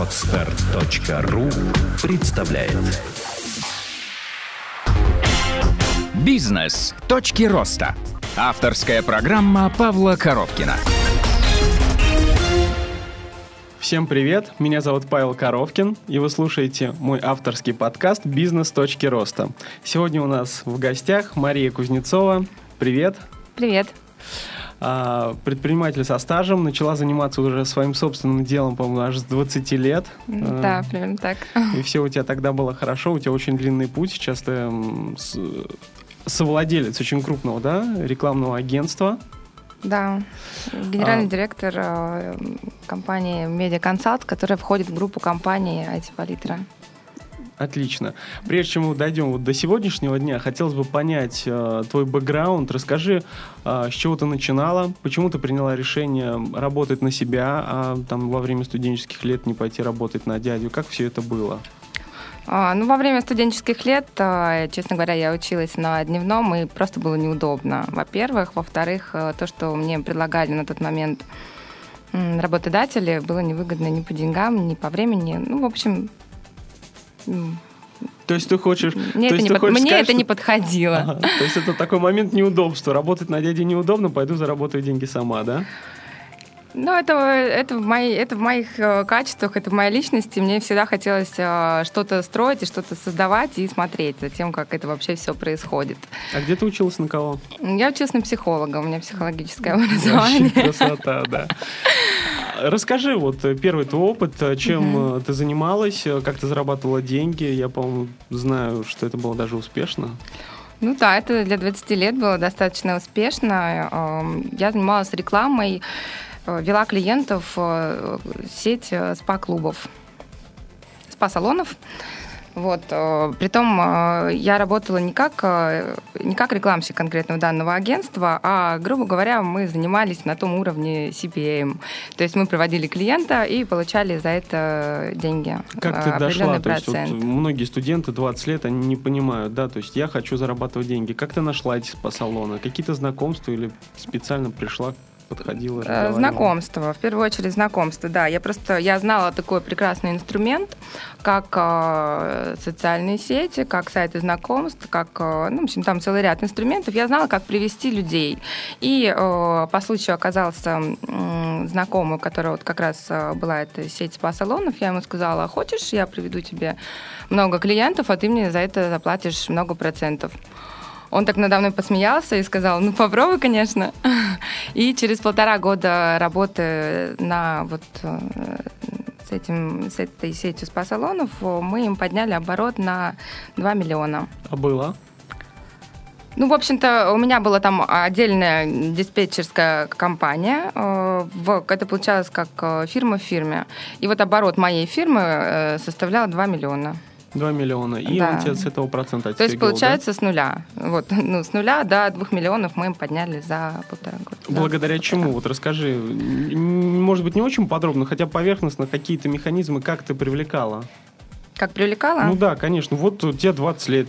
Отстар.ру представляет Бизнес. Точки роста. Авторская программа Павла Коровкина. Всем привет, меня зовут Павел Коровкин, и вы слушаете мой авторский подкаст «Бизнес. Точки роста». Сегодня у нас в гостях Мария Кузнецова. Привет. Привет. А, предприниматель со стажем, начала заниматься уже своим собственным делом, по-моему, аж с 20 лет. Да, примерно так. И все у тебя тогда было хорошо, у тебя очень длинный путь, сейчас ты с- совладелец очень крупного, да, рекламного агентства. Да. Генеральный А. директор э, компании Consult, которая входит в группу компаний IT Палитра. Отлично. Прежде чем мы дойдем вот до сегодняшнего дня, хотелось бы понять э, твой бэкграунд. Расскажи, э, с чего ты начинала, почему ты приняла решение работать на себя, а там во время студенческих лет не пойти работать на дядю. Как все это было? А, Ну, во время студенческих лет, э, честно говоря, я училась на дневном, и просто было неудобно. Во-первых. Во-вторых, э, то, что мне предлагали на тот момент работодатели, было невыгодно ни по деньгам, ни по времени. Ну, в общем, То есть ты хочешь... мне, то это, не, ты под- хочешь мне сказать, это что- не подходило. Ага. То есть это такой момент неудобства. Работать на дяде неудобно, пойду заработаю деньги сама, да? Ну, это, это, в моей, это в моих э, качествах, это в моей личности. Мне всегда хотелось э, что-то строить и что-то создавать и смотреть за тем, как это вообще все происходит. А где ты училась на кого? Я училась на психолога, у меня психологическое Вообще образование. красота, да. Расскажи, вот э, первый твой опыт, чем э, ты занималась, как ты зарабатывала деньги. Я, по-моему, знаю, что это было даже успешно. Ну да, это для 20 лет было достаточно успешно. Эм, Я занималась рекламой, вела клиентов э, сеть э, спа-клубов, спа-салонов. Вот. э, Притом э, я работала не как, э, не как рекламщик конкретного данного агентства, а, грубо говоря, мы занимались на том уровне CPM. То есть мы проводили клиента и получали за это деньги. Как э, ты дошла? определенный То есть вот процент. многие студенты 20 лет, они не понимают, да, то есть я хочу зарабатывать деньги. Как ты нашла эти спа-салоны? Какие-то знакомства или специально пришла, подходила? Э? Знакомство, в первую очередь знакомство, да. Я просто, я знала такой прекрасный инструмент, как э, социальные сети, как сайты знакомств, как, э, ну, в общем, там целый ряд инструментов. Я знала, как привести людей. И э, по случаю оказался м, знакомый, у которого вот как раз э, была эта сеть спа-салонов. Я ему сказала, хочешь, я приведу тебе много клиентов, а ты мне за это заплатишь много процентов. Он так надо мной посмеялся и сказал, ну попробуй, конечно. И через полтора года работы на вот э, с, этим, с этой сетью спа-салонов мы им подняли оборот на 2 миллиона. А было? Ну, в общем-то, у меня была там отдельная диспетчерская компания. э, Это получалось как э, фирма в фирме. И вот оборот моей фирмы составлял 2 миллиона. 2 миллиона. И Да. он тебе с этого процента То есть, отстегивал, да? получается, с нуля. Вот, ну, с нуля до 2 миллионов мы им подняли за полтора года. Да. Благодаря чему? Вот расскажи, может быть, не очень подробно, хотя поверхностно какие-то механизмы, как ты привлекала? Как привлекала? Ну да, конечно. Вот у тебя 20 лет,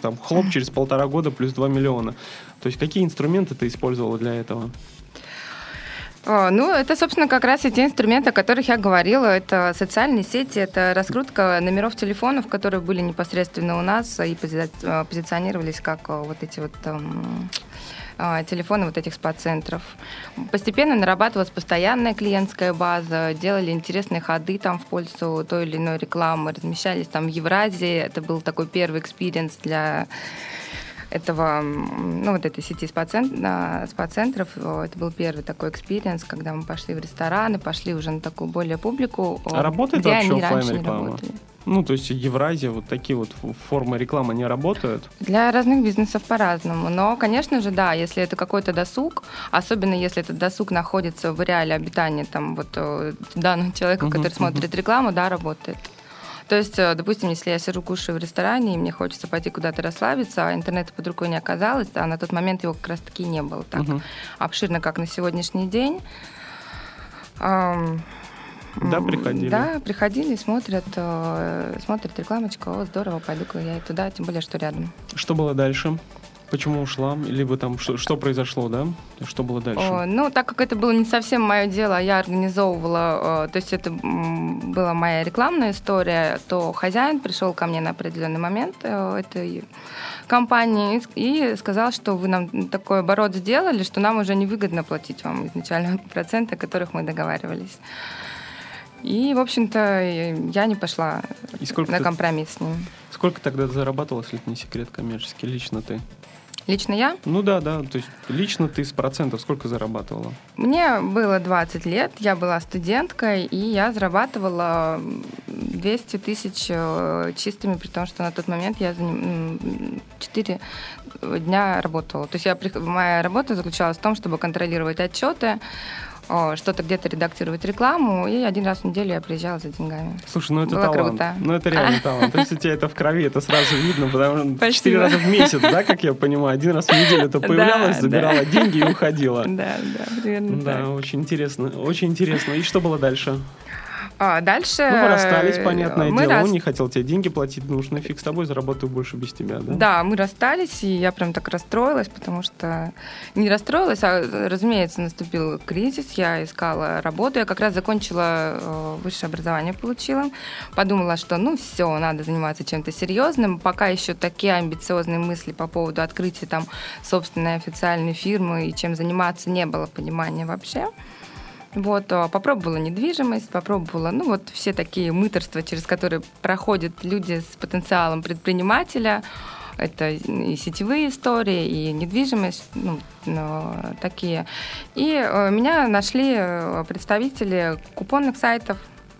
там хлоп через полтора года плюс 2 миллиона. То есть какие инструменты ты использовала для этого? Ну, это, собственно, как раз и те инструменты, о которых я говорила. Это социальные сети, это раскрутка номеров телефонов, которые были непосредственно у нас и пози- э, позиционировались как э, вот эти вот там, а, телефоны вот этих спа-центров. Постепенно нарабатывалась постоянная клиентская база, делали интересные ходы там в пользу той или иной рекламы, размещались там в Евразии. Это был такой первый experience для этого, ну, вот этой сети спа-цен- спа-центров. Это был первый такой experience, когда мы пошли в рестораны, пошли уже на такую более публику, А работает где вообще они раньше не работали. Ну, то есть Евразия, вот такие вот формы рекламы не работают. Для разных бизнесов по-разному. Но, конечно же, да, если это какой-то досуг, особенно если этот досуг находится в реале обитания там, вот, э, данного человека, который смотрит рекламу, да, работает. То есть, э, допустим, если я сижу, кушаю в ресторане, и мне хочется пойти куда-то расслабиться, а интернета под рукой не оказалось, а на тот момент его как раз-таки не было так Мгм. обширно, как на сегодняшний день. Да, приходили? Да, приходили, смотрят, э, смотрят рекламочку, о, здорово, пойду-ка я и туда, тем более, что рядом. Что было дальше? Почему ушла? Либо там что, что произошло, да? Что было дальше? О, ну, так как это было не совсем мое дело, а я организовывала, то есть это была моя рекламная история, то хозяин пришел ко мне на определенный момент э, этой компании и сказал, что вы нам такой оборот сделали, что нам уже невыгодно платить вам изначально проценты, о которых мы договаривались. И, в общем-то, я не пошла на компромисс с ним. Сколько тогда зарабатывала, если это не секрет коммерческий, лично ты? Лично я? Ну да, да. То есть лично ты с процентов сколько зарабатывала? Мне было 20 лет, я была студенткой, и я зарабатывала 200 тысяч э, чистыми, при том, что на тот момент я 4 дня работала. То есть я, моя работа заключалась в том, чтобы контролировать отчеты, что-то где-то редактировать рекламу, и один раз в неделю я приезжала за деньгами. Слушай, ну это Было талант. Круто. Ну это реально талант. То есть у тебя это в крови, это сразу видно, потому что четыре раза в месяц, да, как я понимаю, один раз в неделю это появлялось, забирала деньги и уходила. Да, да, примерно Да, очень интересно, очень интересно. И что было дальше? А дальше... Ну, расстались, понятное мы дело. Рас... Он не хотел тебе деньги платить, потому что нафиг с тобой заработаю больше без тебя, да? Да, мы расстались, и я прям так расстроилась, потому что... Не расстроилась, а, разумеется, наступил кризис, я искала работу, я как раз закончила э, высшее образование, получила. Подумала, что ну все, надо заниматься чем-то серьезным. Пока еще такие амбициозные мысли по поводу открытия там собственной официальной фирмы и чем заниматься не было понимания вообще. Вот, а, попробовала недвижимость, попробовала, ну, вот все такие мыторства, через которые проходят люди с потенциалом предпринимателя. Это и сетевые истории, и недвижимость, ну, такие. И э, меня нашли э, представители купонных сайтов,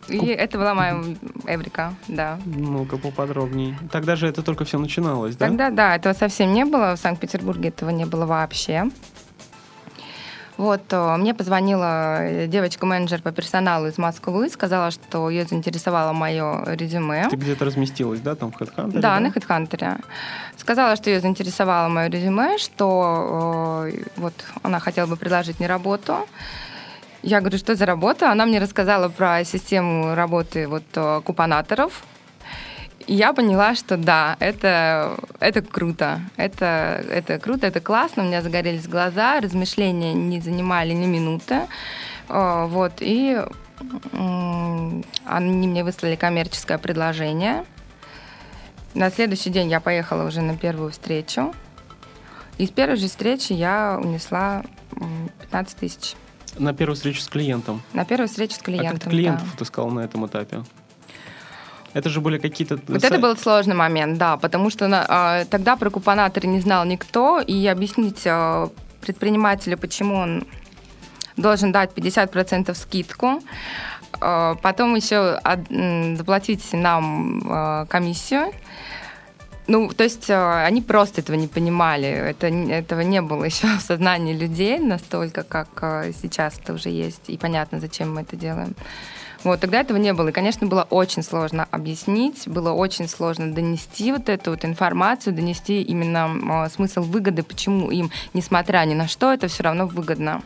и Куп... это была моя Эврика, да. Ну-ка поподробнее. Тогда же это только все начиналось, да? Тогда, да, этого совсем не было. В Санкт-Петербурге этого не было вообще. Вот, э, мне позвонила э, девочка-менеджер по персоналу из Москвы, сказала, что ее заинтересовало мое резюме. Ты где-то разместилась, да, там в HeadHunter? Да, да? на HeadHunter. Сказала, что ее заинтересовало мое резюме, что э, вот она хотела бы предложить мне работу. Я говорю, что за работа? Она мне рассказала про систему работы вот купонаторов, и я поняла, что да, это, это круто. Это, это круто, это классно. У меня загорелись глаза, размышления не занимали ни минуты. Вот, и они мне выслали коммерческое предложение. На следующий день я поехала уже на первую встречу. И с первой же встречи я унесла 15 тысяч. На первую встречу с клиентом? На первую встречу с клиентом, А как ты клиентов да. отыскал на этом этапе? Это же были какие-то... Вот это был сложный момент, да, потому что а, тогда про купонаторы не знал никто, и объяснить а, предпринимателю, почему он должен дать 50% скидку, а, потом еще заплатить нам а, комиссию, ну, то есть они просто этого не понимали. Это, этого не было еще в сознании людей настолько, как сейчас это уже есть. И понятно, зачем мы это делаем. Вот, тогда этого не было. И, конечно, было очень сложно объяснить, было очень сложно донести вот эту вот информацию, донести именно э, смысл выгоды, почему им, несмотря ни на что, это все равно выгодно.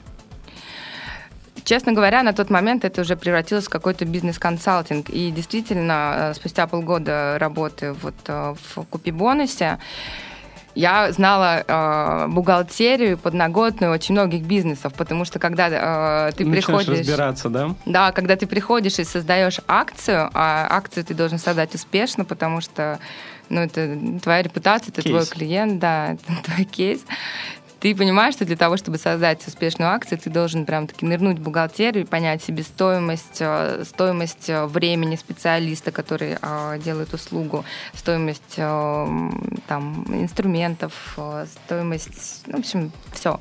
Честно говоря, на тот момент это уже превратилось в какой-то бизнес-консалтинг. И действительно, спустя полгода работы вот в Купи-бонусе, я знала э, бухгалтерию подноготную очень многих бизнесов, потому что когда э, ты Начинаешь приходишь... разбираться, да? Да, когда ты приходишь и создаешь акцию, а акцию ты должен создать успешно, потому что ну, это твоя репутация, это кейс. твой клиент, да, это твой кейс ты понимаешь, что для того, чтобы создать успешную акцию, ты должен прям таки нырнуть в бухгалтерию и понять себе стоимость, э, стоимость э, времени специалиста, который э, делает услугу, стоимость там, инструментов, стоимость, ну, в общем, все.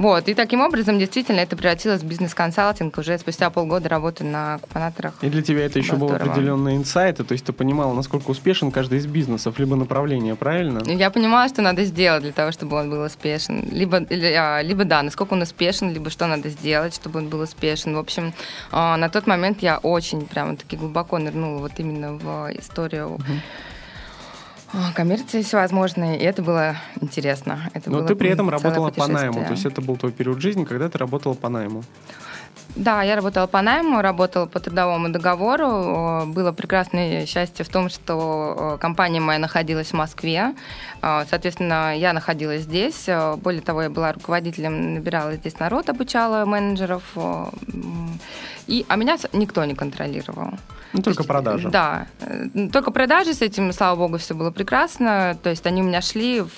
Вот, и таким образом, действительно, это превратилось в бизнес-консалтинг уже спустя полгода работы на купонаторах. И для тебя это еще был определенный инсайт, то есть ты понимала, насколько успешен каждый из бизнесов, либо направления, правильно? Я понимала, что надо сделать для того, чтобы он был успешен. Либо, а, либо да, насколько он успешен, либо что надо сделать, чтобы он был успешен. В общем, а, на тот момент я очень прямо таки глубоко нырнула вот именно в историю угу Коммерции всевозможные, и это было интересно. Это Но было ты при этом работала по найму, то есть это был твой период жизни, когда ты работала по найму. Да, я работала по найму, работала по трудовому договору. Было прекрасное счастье в том, что компания моя находилась в Москве. Соответственно, я находилась здесь. Более того, я была руководителем, набирала здесь народ, обучала менеджеров. И, а меня никто не контролировал. Ну, только есть, продажи. Да, только продажи, с этим, слава богу, все было прекрасно. То есть они у меня шли в,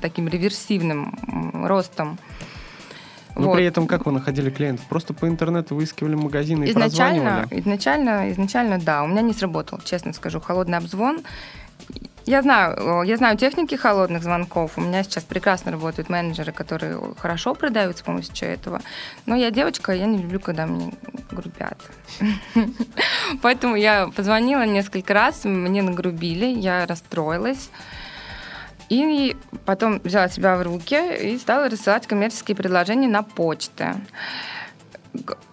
таким реверсивным ростом. Но вот. при этом как вы находили клиентов? Просто по интернету выискивали магазины и изначально, изначально, изначально, да. У меня не сработал, честно скажу. Холодный обзвон. Я знаю, я знаю техники холодных звонков. У меня сейчас прекрасно работают менеджеры, которые хорошо продают с помощью этого. Но я девочка, я не люблю, когда мне грубят. Поэтому я позвонила несколько раз, мне нагрубили, я расстроилась. И потом взяла себя в руки и стала рассылать коммерческие предложения на почте.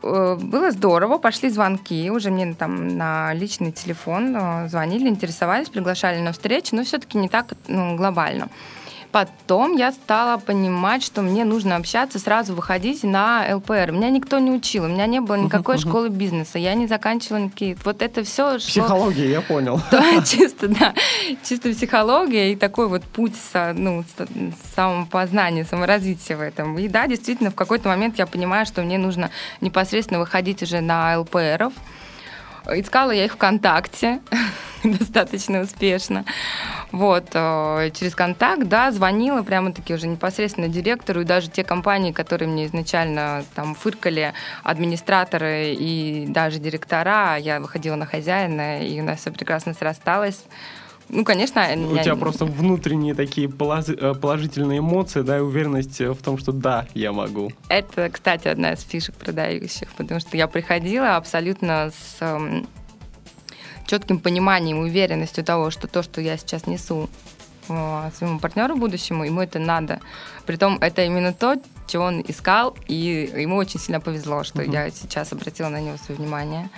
Э, было здорово, пошли звонки, уже мне там на личный телефон э, звонили, интересовались, приглашали на встречу, но все-таки не так ну, глобально. Потом я стала понимать, что мне нужно общаться, сразу выходить на ЛПР. Меня никто не учил, у меня не было никакой школы бизнеса, я не заканчивала никакие... Вот это все... Психология, я понял. Да, чисто, да. Чисто психология и такой вот путь ну, самопознания, саморазвития в этом. И да, действительно, в какой-то момент я понимаю, что мне нужно непосредственно выходить уже на ЛПРов. Искала я их ВКонтакте достаточно успешно. Вот, э, через контакт, да, звонила прямо-таки уже непосредственно директору, и даже те компании, которые мне изначально там фыркали, администраторы и даже директора, я выходила на хозяина, и у нас все прекрасно срасталось. Ну, конечно. У я... тебя просто внутренние такие э, положительные эмоции, да, и уверенность в том, что да, я могу. Это, кстати, одна из фишек продающих, потому что я приходила абсолютно с эм, четким пониманием и уверенностью того, что то, что я сейчас несу э, своему партнеру будущему, ему это надо. Притом это именно то, чего он искал, и ему очень сильно повезло, что uh-huh. я сейчас обратила на него свое внимание.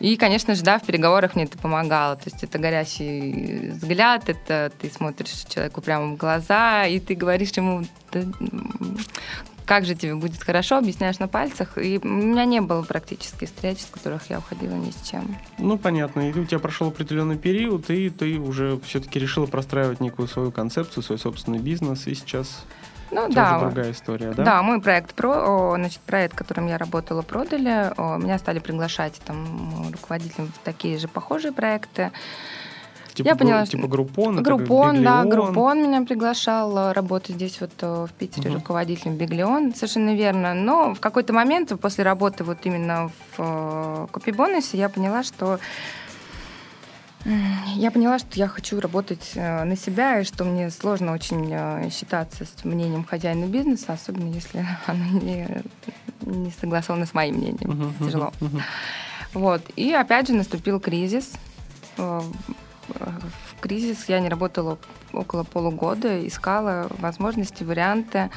И, конечно же, да, в переговорах мне это помогало. То есть это горящий взгляд, это ты смотришь человеку прямо в глаза, и ты говоришь ему, как же тебе будет хорошо, объясняешь на пальцах. И у меня не было практически встреч, с которых я уходила ни с чем. Ну, понятно. И у тебя прошел определенный период, и ты уже все-таки решила простраивать некую свою концепцию, свой собственный бизнес, и сейчас ну, Тоже да. другая история, да? Да, мой проект, про, значит, проект, которым я работала, продали. Меня стали приглашать там руководителям в такие же похожие проекты. Типа, я поняла, типа Группон? Группон, да, Группон меня приглашал э, работать здесь вот э, в Питере угу. руководителем Биглион, совершенно верно. Но в какой-то момент после работы вот именно в Копибонусе я поняла, что я поняла, что я хочу работать э, на себя, и что мне сложно очень э, считаться с мнением хозяина бизнеса, особенно если оно не, не согласовано с моим мнением. Uh-huh, Тяжело. Uh-huh. Вот. И опять же наступил кризис. В кризис я не работала около полугода, искала возможности, варианты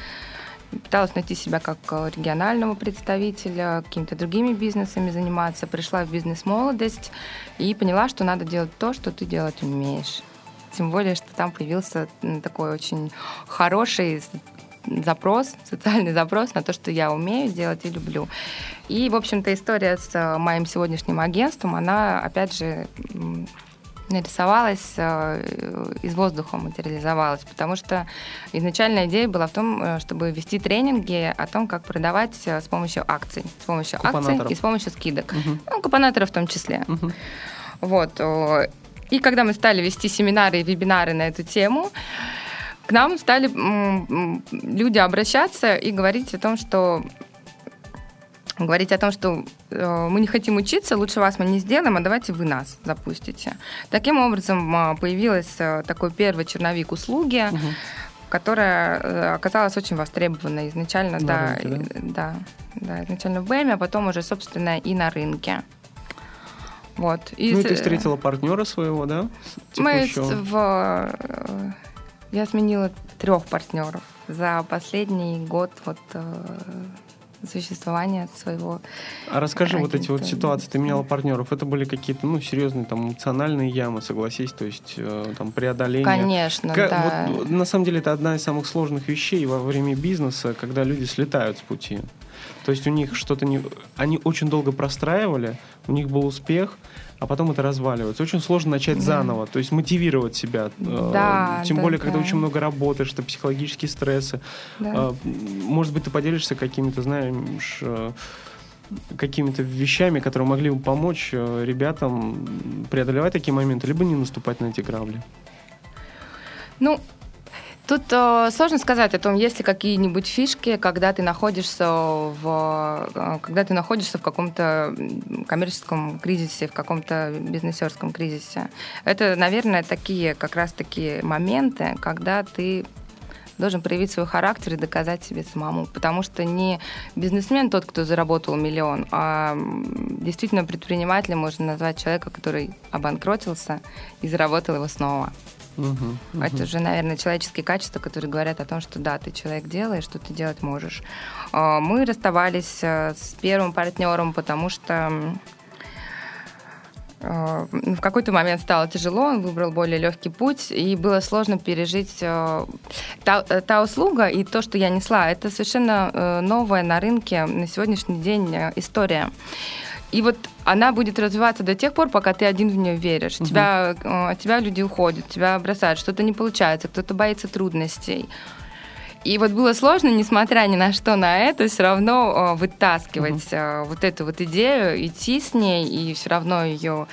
пыталась найти себя как регионального представителя, какими-то другими бизнесами заниматься. Пришла в бизнес-молодость и поняла, что надо делать то, что ты делать умеешь. Тем более, что там появился такой очень хороший запрос, социальный запрос на то, что я умею делать и люблю. И, в общем-то, история с э, моим сегодняшним агентством, она, опять же, нарисовалась, э, из воздуха материализовалась, потому что изначальная идея была в том, э, чтобы вести тренинги о том, как продавать э, с помощью акций, с помощью акций и с помощью скидок, угу. ну, купонаторов в том числе. Угу. Вот. И когда мы стали вести семинары и вебинары на эту тему, к нам стали люди обращаться и говорить о том, что говорить о том, что э, мы не хотим учиться, лучше вас мы не сделаем, а давайте вы нас запустите. Таким образом э, появилась э, такой первый черновик услуги, угу. которая э, оказалась очень востребована изначально, да, рынке, да? да, да, изначально в БЭМе, а потом уже, собственно, и на рынке. Вот. И ну, и ты встретила партнера своего, да? Мы в... Э, я сменила трех партнеров за последний год вот существования своего. А расскажи агента. вот эти вот ситуации, ты меняла партнеров, это были какие-то ну серьезные там эмоциональные ямы, согласись, то есть э, там преодоление. Конечно, как, да. Вот, на самом деле это одна из самых сложных вещей во время бизнеса, когда люди слетают с пути. То есть у них что-то не... Они очень долго простраивали, у них был успех, а потом это разваливается. Очень сложно начать да. заново, то есть мотивировать себя. Э, да, Тем да, более, да. когда очень много работаешь, это психологические стрессы. Да. Э, может быть, ты поделишься какими-то, знаешь, э, какими-то вещами, которые могли бы помочь ребятам преодолевать такие моменты, либо не наступать на эти грабли? Ну, Тут э, сложно сказать о том, есть ли какие-нибудь фишки, когда ты находишься в, э, когда ты находишься в каком-то коммерческом кризисе, в каком-то бизнесерском кризисе. Это, наверное, такие как раз такие моменты, когда ты должен проявить свой характер и доказать себе самому. Потому что не бизнесмен тот, кто заработал миллион, а действительно предпринимателем можно назвать человека, который обанкротился и заработал его снова. Угу, Это же, наверное, человеческие качества, которые говорят о том, что да, ты человек делаешь, что ты делать можешь. А, мы расставались э, с первым партнером, потому что в какой-то момент стало тяжело, он выбрал более легкий путь, и было сложно пережить э, та, та услуга и то, что я несла. Это совершенно новая на рынке на сегодняшний день история. И вот она будет развиваться до тех пор, пока ты один в нее веришь. Угу. Тебя, э, от тебя люди уходят, тебя бросают, что-то не получается, кто-то боится трудностей. И вот было сложно, несмотря ни на что на это, все равно э, вытаскивать угу. вот эту вот идею, идти с ней и все равно ее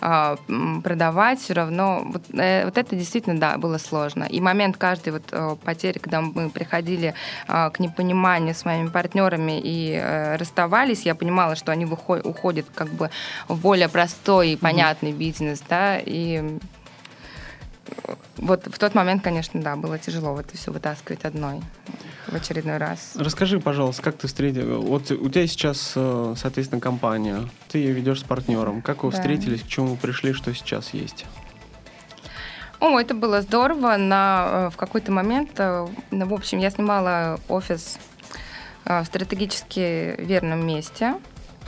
а, продавать, все равно вот, э, вот это действительно, да, было сложно. И момент каждой вот потери, когда мы приходили а, к непониманию с моими партнерами и расставались, я понимала, что они уходят как бы в более простой и понятный mm-hmm. бизнес, да, и вот в тот момент, конечно, да, было тяжело это все вытаскивать одной в очередной раз. Расскажи, пожалуйста, как ты встретил... Вот у тебя сейчас, э, соответственно, компания, ты ее ведешь с партнером. Как вы да. встретились, к чему вы пришли, что сейчас есть? О, это было здорово. На, э, в какой-то момент, э, в общем, я снимала офис в стратегически верном месте.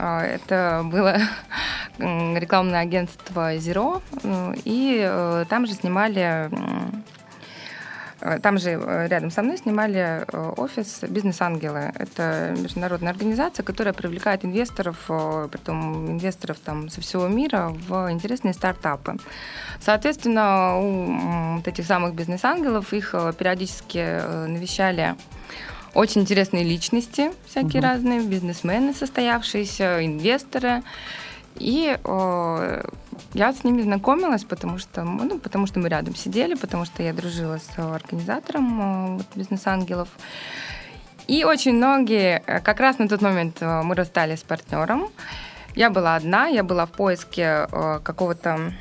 Это было рекламное агентство Zero, и там же снимали Э, там же э, рядом со мной снимали э, офис «Бизнес-ангелы». Это международная организация, которая привлекает инвесторов, притом инвесторов там со всего мира в интересные стартапы. Соответственно, у вот этих самых бизнес-ангелов их периодически навещали очень интересные личности, всякие угу. разные, бизнесмены состоявшиеся, инвесторы. И э, я с ними знакомилась, потому что, ну, потому что мы рядом сидели, потому что я дружила с организатором э, бизнес-ангелов. И очень многие, э, как раз на тот момент э, мы расстались с партнером. Я была одна, я была в поиске какого-то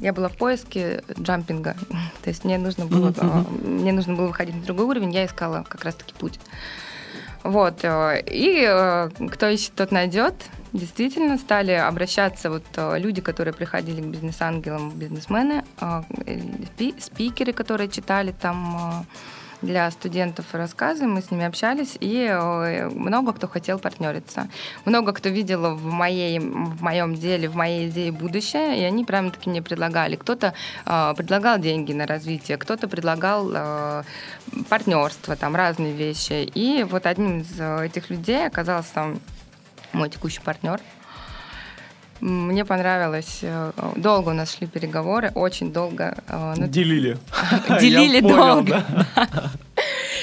я была в поиске джампинга, то есть мне нужно было, mm-hmm. мне нужно было выходить на другой уровень, я искала как раз-таки путь. Вот. Э, и э, кто ищет, тот найдет. Действительно, стали обращаться вот э, люди, которые приходили к бизнес-ангелам, бизнесмены, спикеры, которые читали там для студентов рассказы, мы с ними общались, и много кто хотел партнериться. Много кто видел в, моей, в моем деле, в моей идее будущее, и они прямо таки мне предлагали. Кто-то э, предлагал деньги на развитие, кто-то предлагал э, партнерство, там разные вещи. И вот одним из этих людей оказался мой текущий партнер. Мне понравилось. Э, долго у нас шли переговоры, очень долго. Э, ну, делили. Делили долго.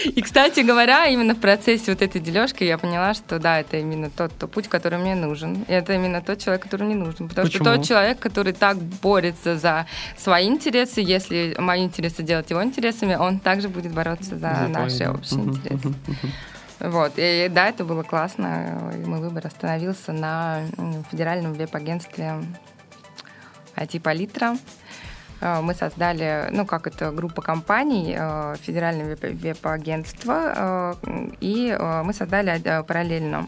И, кстати говоря, именно в процессе вот этой дележки я поняла, что да, это именно тот, тот путь, который мне нужен. И это именно тот человек, который мне нужен. Потому Почему? что тот человек, который так борется за свои интересы, если мои интересы делать его интересами, он также будет бороться за, за наши твои. общие интересы. Вот. И да, это было классно. И мой выбор остановился на федеральном веб-агентстве IT-палитра. Э, мы создали, ну, как это, группа компаний, э, федеральное веб-агентство, э, и мы создали параллельно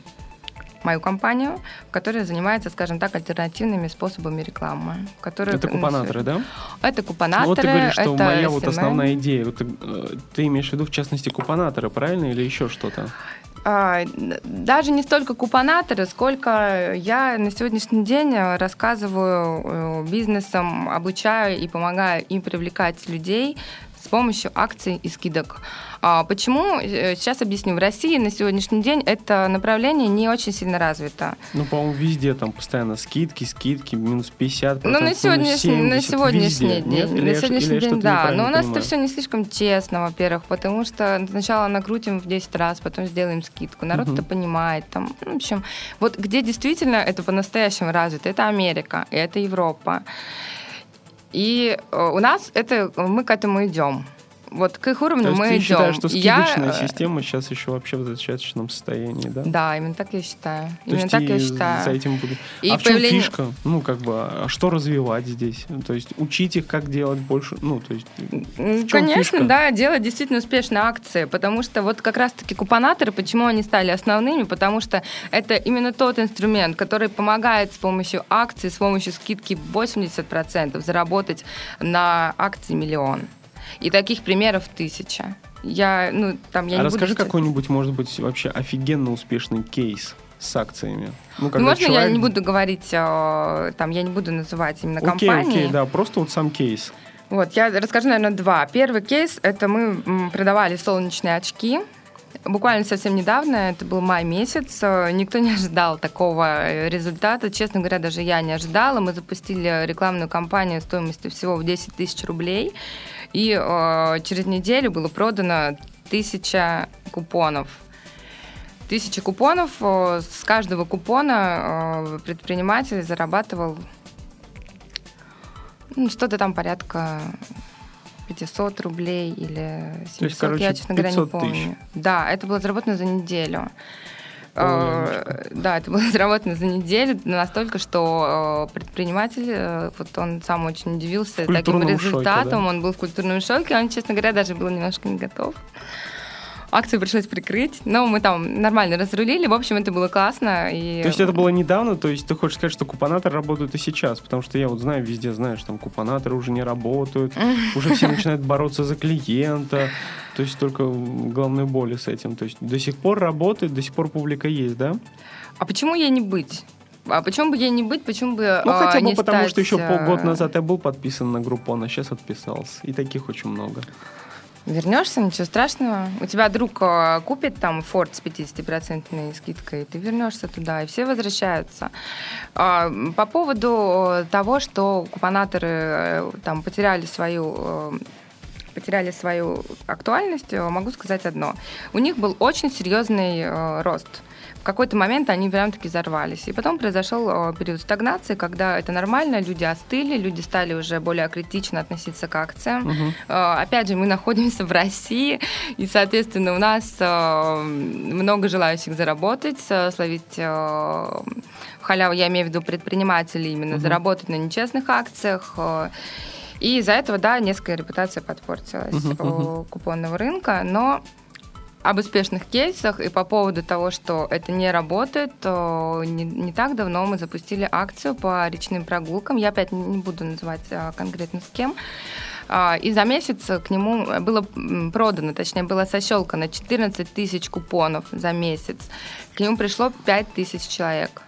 мою компанию, которая занимается, скажем так, альтернативными способами рекламы. Которые, это купонаторы, да? Это купонаторы. Ну, вот ты говоришь, что это моя вот основная идея. Вот ты, ты имеешь в виду, в частности, купонаторы, правильно, или еще что-то? А, даже не столько купонаторы, сколько я на сегодняшний день рассказываю э, бизнесам, обучаю и помогаю им привлекать людей помощью акций и скидок. А почему? Э, сейчас объясню. В России на сегодняшний день это направление не очень сильно развито. Ну, по-моему, везде там постоянно скидки, скидки, минус 50%, Ну, на сегодняшний, минус 70, на сегодняшний везде. день. Нет? Или на я сегодняшний или день, да. Но у нас понимаю? это все не слишком честно, во-первых, потому что сначала накрутим в 10 раз, потом сделаем скидку. Народ Мгм. это понимает. Там, в общем, вот где действительно это по-настоящему развито, это Америка, и это Европа. И э, у нас это мы к этому идем. Вот к их уровню То мы ты идем. считаешь, что Я, скидочная э, система сейчас еще вообще в зачаточном состоянии, да? Да, именно так я считаю. То именно так я считаю. за этим будет. И а в чем появление- фишка? Ну, как бы, а что развивать здесь? То есть учить их, как делать больше, ну, то есть... Конечно, фишка? да, делать действительно успешные акции, потому что вот как раз-таки купонаторы, почему они стали основными, потому что это именно тот инструмент, который помогает с помощью акций, с помощью скидки 80% заработать на акции миллион. И таких примеров тысяча. Я, ну, там, я а не расскажи буду какой-нибудь, может быть, вообще офигенно успешный кейс с акциями. Ну, Ну, можно я человек- не буду говорить, э, там, я не буду называть именно Окей, компании. окей, да, просто вот сам кейс. Вот, я расскажу, наверное, два. Первый кейс — это мы продавали солнечные очки. Буквально совсем недавно, это был май месяц, э, никто не ожидал такого э, результата. Честно говоря, даже я не ожидала. Мы запустили рекламную кампанию стоимостью всего в 10 тысяч рублей. И э, через неделю было продано тысяча купонов. Тысяча купонов. э, С каждого купона э, предприниматель зарабатывал ну, что-то там порядка 500 рублей или 700, То есть, короче, я, честно говоря, не 500 тысяч. помню. Да, это было заработано за неделю. Э, Да, это было заработано за неделю настолько, что э, предприниматель, э, вот он сам очень удивился таким культурном шоке, результатом, да? он был в культурном шоке, он, честно говоря, даже был немножко не готов. Акцию пришлось прикрыть, но мы там нормально разрулили, в общем, это было классно. И... То есть это было недавно, то есть ты хочешь сказать, что купонаторы работают и сейчас, потому что я вот знаю, везде знаешь, там купонаторы уже не работают, уже все начинают бороться за клиента, то есть только главные боли с этим. То есть до сих пор работает, до сих пор публика есть, да? А почему ей не быть? А почему бы ей не быть? Почему бы Ну а, хотя бы не потому, стать, что еще э, полгода назад я был подписан на Группон, а сейчас отписался. И таких очень много. Вернешься, ничего страшного. У тебя друг э, купит там Форд с 50% скидкой, и ты вернешься туда, и все возвращаются. А, По поводу э, того, что купонаторы э, там потеряли свою потеряли свою актуальность, могу сказать одно. У них был очень серьезный рост. В какой-то момент они прям-таки взорвались. И потом произошел э, период стагнации, когда это нормально, люди остыли, люди стали уже более критично относиться к акциям. Э, Опять же, мы находимся в России, и, соответственно, у нас э, много желающих заработать, словить халяву, я имею в виду предпринимателей, именно Мгм. заработать на нечестных акциях. И из-за этого, да, несколько репутация подпортилась э, мгм. купонного рынка, но об успешных кейсах и по поводу того, что это не работает, то не, не так давно мы запустили акцию по речным прогулкам. Я опять не буду называть а, конкретно с кем. А, И за месяц к нему было продано, точнее, было сощелкано 14 тысяч купонов за месяц. К нему пришло 5 тысяч человек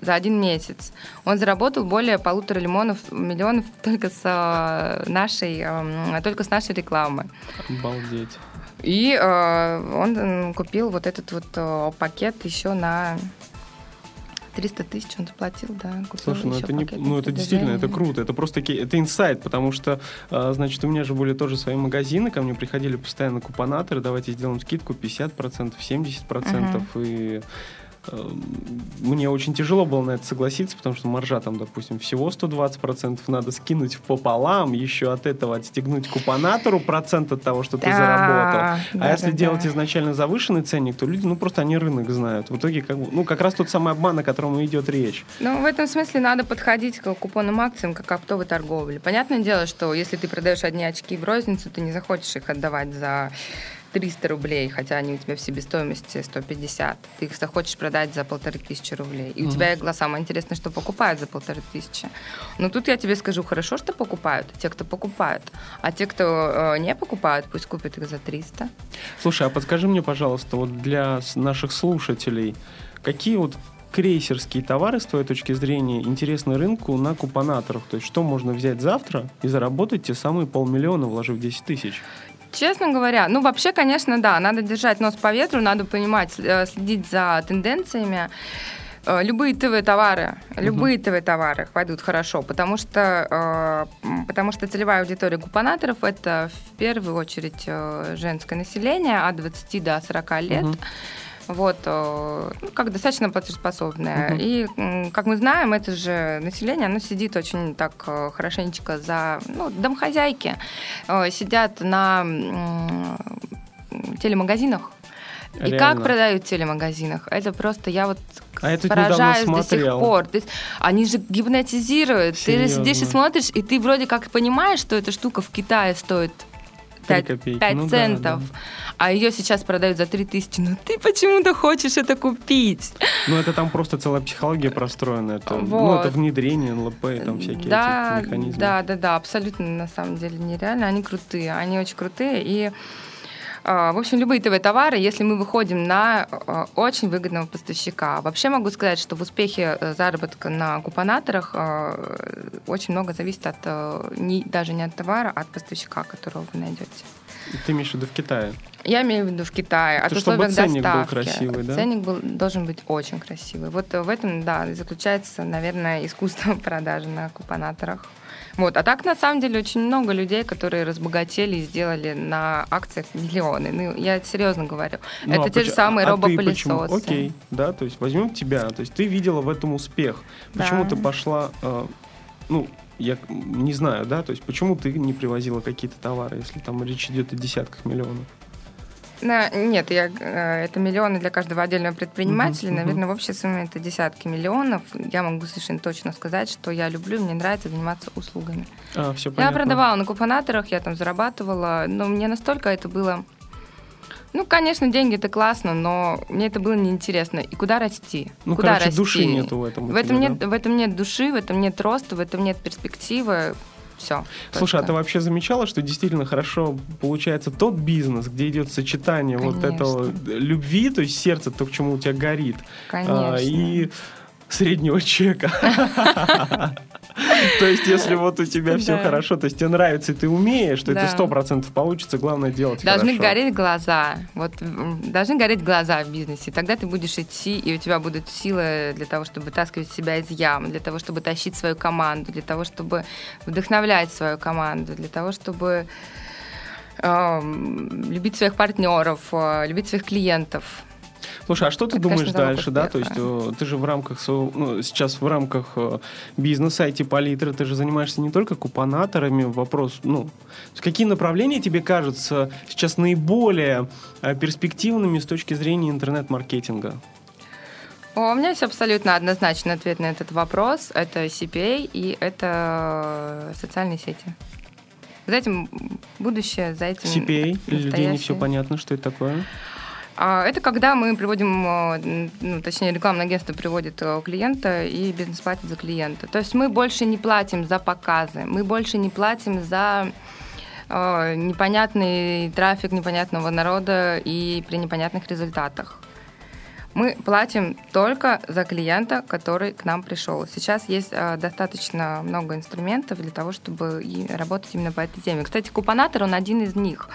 за один месяц. Он заработал более полутора лимонов, миллионов только с а, нашей, только с нашей рекламы. Обалдеть. И э, он купил вот этот вот э, пакет еще на 300 тысяч он заплатил, да. Слушай, ну это, не, ну это действительно, это круто, это просто это инсайт, потому что, а, значит, у меня же были тоже свои магазины, ко мне приходили постоянно купонаторы, давайте сделаем скидку 50%, 70%, и э, мне очень тяжело было на это согласиться, потому что маржа там, допустим, всего 120%, надо скинуть пополам, еще от этого отстегнуть купонатору процент от того, что ты Да, заработал. да, а если да, делать изначально завышенный ценник, то люди, ну просто они рынок знают. В итоге, как, ну как раз тот самый обман, о котором идет речь. Ну, в этом смысле надо подходить к купонным акциям как к оптовой торговле. Понятное дело, что если ты продаешь одни очки в розницу, ты не захочешь их отдавать за 300 рублей, хотя они у тебя в себестоимости 150. Ты их захочешь продать за полторы тысячи рублей. И у Мгм. тебя игла самое интересное, что покупают за полторы тысячи. Но тут я тебе скажу, хорошо, что покупают те, кто покупают. А те, кто э, не покупают, пусть купят их за 300. Слушай, а подскажи мне, пожалуйста, вот для наших слушателей, какие вот крейсерские товары, с твоей точки зрения, интересны рынку на купонаторах? То есть что можно взять завтра и заработать те самые полмиллиона, вложив 10 тысяч? Честно говоря, ну вообще, конечно, да, надо держать нос по ветру, надо понимать, э, следить за тенденциями. Э, любые ТВ-товары, любые ТВ-товары пойдут хорошо, потому что, э, потому что целевая аудитория купонаторов это в первую очередь женское население от 20 до 40 лет. Угу вот, ну, как достаточно платежеспособное. Угу. И, как мы знаем, это же население, оно сидит очень так хорошенечко за, ну, домохозяйки, сидят на телемагазинах, Реально. И как продают в телемагазинах? Это просто я вот а поражаюсь до сих пор. Есть, они же гипнотизируют. Серьезно? Ты сидишь и смотришь, и ты вроде как понимаешь, что эта штука в Китае стоит 5, 5 ну, центов, да, да. а ее сейчас продают за 3 тысячи. Ну ты почему-то хочешь это купить? Ну это там просто целая психология простроена. Это, вот. Ну это внедрение НЛП там всякие да, эти механизмы. Да, да, да, абсолютно на самом деле нереально. Они крутые, они очень крутые. И в общем, любые ТВ-товары, если мы выходим на а, очень выгодного поставщика. Вообще могу сказать, что в успехе э, заработка на купонаторах а, очень много зависит от не, даже не от товара, а от поставщика, которого вы найдете. Ты имеешь в виду в Китае? Я имею в виду в Китае. От чтобы ценник доставки. был красивый, да? Ценник был, должен быть очень красивый. Вот в этом, да, заключается, наверное, искусство продажи на купонаторах. Вот. А так, на самом деле, очень много людей, которые разбогатели и сделали на акциях миллионы. Ну, я серьезно говорю. Ну, Это а те поч... же самые а робопылесосы. Окей, да, то есть возьмем тебя. То есть ты видела в этом успех. Почему да. ты пошла, э, ну, я не знаю, да, то есть почему ты не привозила какие-то товары, если там речь идет о десятках миллионов? На, нет, я, э, это миллионы для каждого отдельного предпринимателя. Uh-huh, Наверное, uh-huh. в общей сумме это десятки миллионов. Я могу совершенно точно сказать, что я люблю, мне нравится заниматься услугами. А, все я продавала на купонаторах, я там зарабатывала, но мне настолько это было... Ну, конечно, деньги это классно, но мне это было неинтересно. И куда расти? Ну, куда короче, расти? души нету в этом. В этом, тебя, нет, да? в этом нет души, в этом нет роста, в этом нет перспективы все. Слушай, точка. а ты вообще замечала, что действительно хорошо получается тот бизнес, где идет сочетание Конечно. вот этого любви, то есть сердце, то, к чему у тебя горит, Конечно. А, и среднего чека. То есть, если вот у тебя все хорошо, то есть тебе нравится, и ты умеешь, то это сто процентов получится, главное делать Должны гореть глаза. Вот должны гореть глаза в бизнесе. Тогда ты будешь идти, и у тебя будут силы для того, чтобы таскивать себя из ям, для того, чтобы тащить свою команду, для того, чтобы вдохновлять свою команду, для того, чтобы любить своих партнеров, э, любить своих клиентов. Слушай, а что ты Это, думаешь конечно, дальше, да? То есть э, ты же в рамках ну, сейчас в рамках э, бизнеса IT-палитры, ты же занимаешься не только купонаторами, вопрос, ну, какие направления тебе кажутся сейчас наиболее э, перспективными с точки зрения интернет-маркетинга? У меня есть абсолютно однозначный ответ на этот вопрос. Это CPA и это социальные сети. За этим будущее, за этим CPA? Для людей не все понятно, что это такое? А это когда мы приводим, э, ну, точнее, рекламное агентство приводит э, клиента и бизнес платит за клиента. То есть мы больше не платим за показы, мы больше не платим за э, непонятный трафик непонятного народа и при непонятных результатах. Мы платим только за клиента, который к нам пришел. Сейчас есть э, достаточно много инструментов для того, чтобы работать именно по этой теме. Кстати, купонатор, он один из них.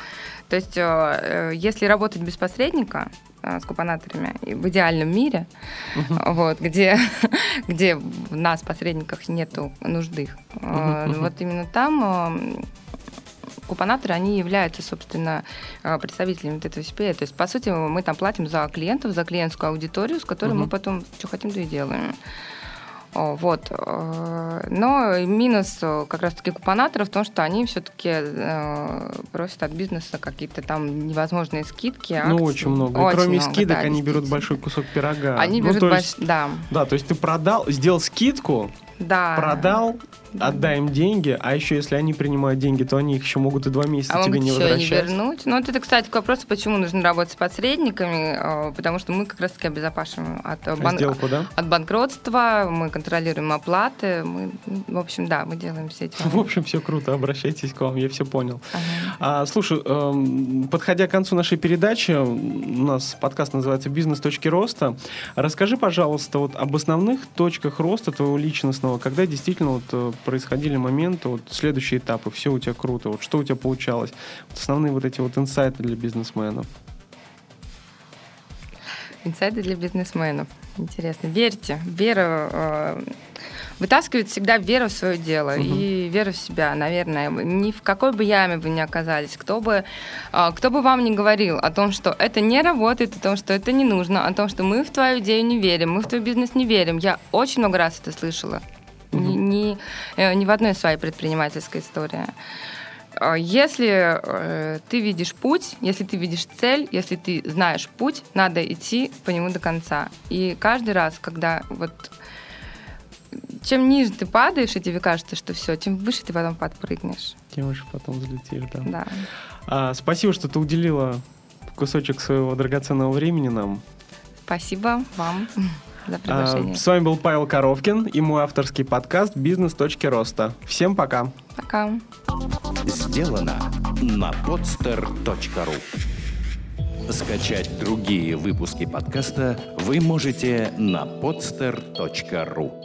То есть, э, э, если работать без посредника, э, с купонаторами в идеальном мире, uh-huh. вот, где, где в нас, посредниках, нету нужды. Uh-huh. Вот именно там купонаторы, они являются, собственно, представителями вот этого CPA. То есть, по сути, мы там платим за клиентов, за клиентскую аудиторию, с которой uh-huh. мы потом что хотим, то и делаем. Вот. Э, но минус э, как раз-таки купонаторов в том, что они все-таки э, просят от бизнеса какие-то там невозможные скидки. Ну, акции. Ну, очень много. Очень кроме много, скидок, да, они берут большой кусок пирога. Они ну, берут, больш... да. Да, то есть ты продал, сделал скидку, да. продал отдай им деньги, а еще если они принимают деньги, то они их еще могут и два месяца а тебе не возвращать. не вернуть. Ну, вот это, кстати, к вопросу, почему нужно работать с посредниками, э, потому что мы как раз-таки обезопашиваем от, э, бан- Сделку, да? от банкротства, мы контролируем оплаты, мы, в общем, да, мы делаем все эти... В общем, все круто, обращайтесь к вам, я все понял. Ага. А, слушай, эм, подходя к концу нашей передачи, у нас подкаст называется «Бизнес. Точки роста». Расскажи, пожалуйста, вот об основных точках роста твоего личностного, когда действительно вот э, происходили моменты, вот следующие этапы, все у тебя круто, вот что у тебя получалось, вот основные вот эти вот инсайты для бизнесменов. Инсайды для бизнесменов. Интересно. Верьте. Вера э, вытаскивает всегда веру в свое дело Мгм. и веру в себя, наверное. Ни в какой бы яме вы ни оказались, кто бы, э, кто бы вам ни говорил о том, что это не работает, о том, что это не нужно, о том, что мы в твою идею не верим, мы в твой бизнес не верим. Я очень много раз это слышала. Ни, ни, э, ни в одной своей предпринимательской истории. А Если э, ты видишь путь, если ты видишь цель, если ты знаешь путь, надо идти по нему до конца. И каждый раз, когда вот чем ниже ты падаешь, и тебе кажется, что все, тем выше ты потом подпрыгнешь. Тем выше потом взлетишь, да. Да. А, спасибо, что ты уделила кусочек своего драгоценного времени нам. Спасибо вам за А, приглашение. с вами был Павел Коровкин и мой авторский подкаст «Бизнес. Точки роста». Всем пока! Пока. Сделано на podster.ru Скачать другие выпуски подкаста вы можете на podster.ru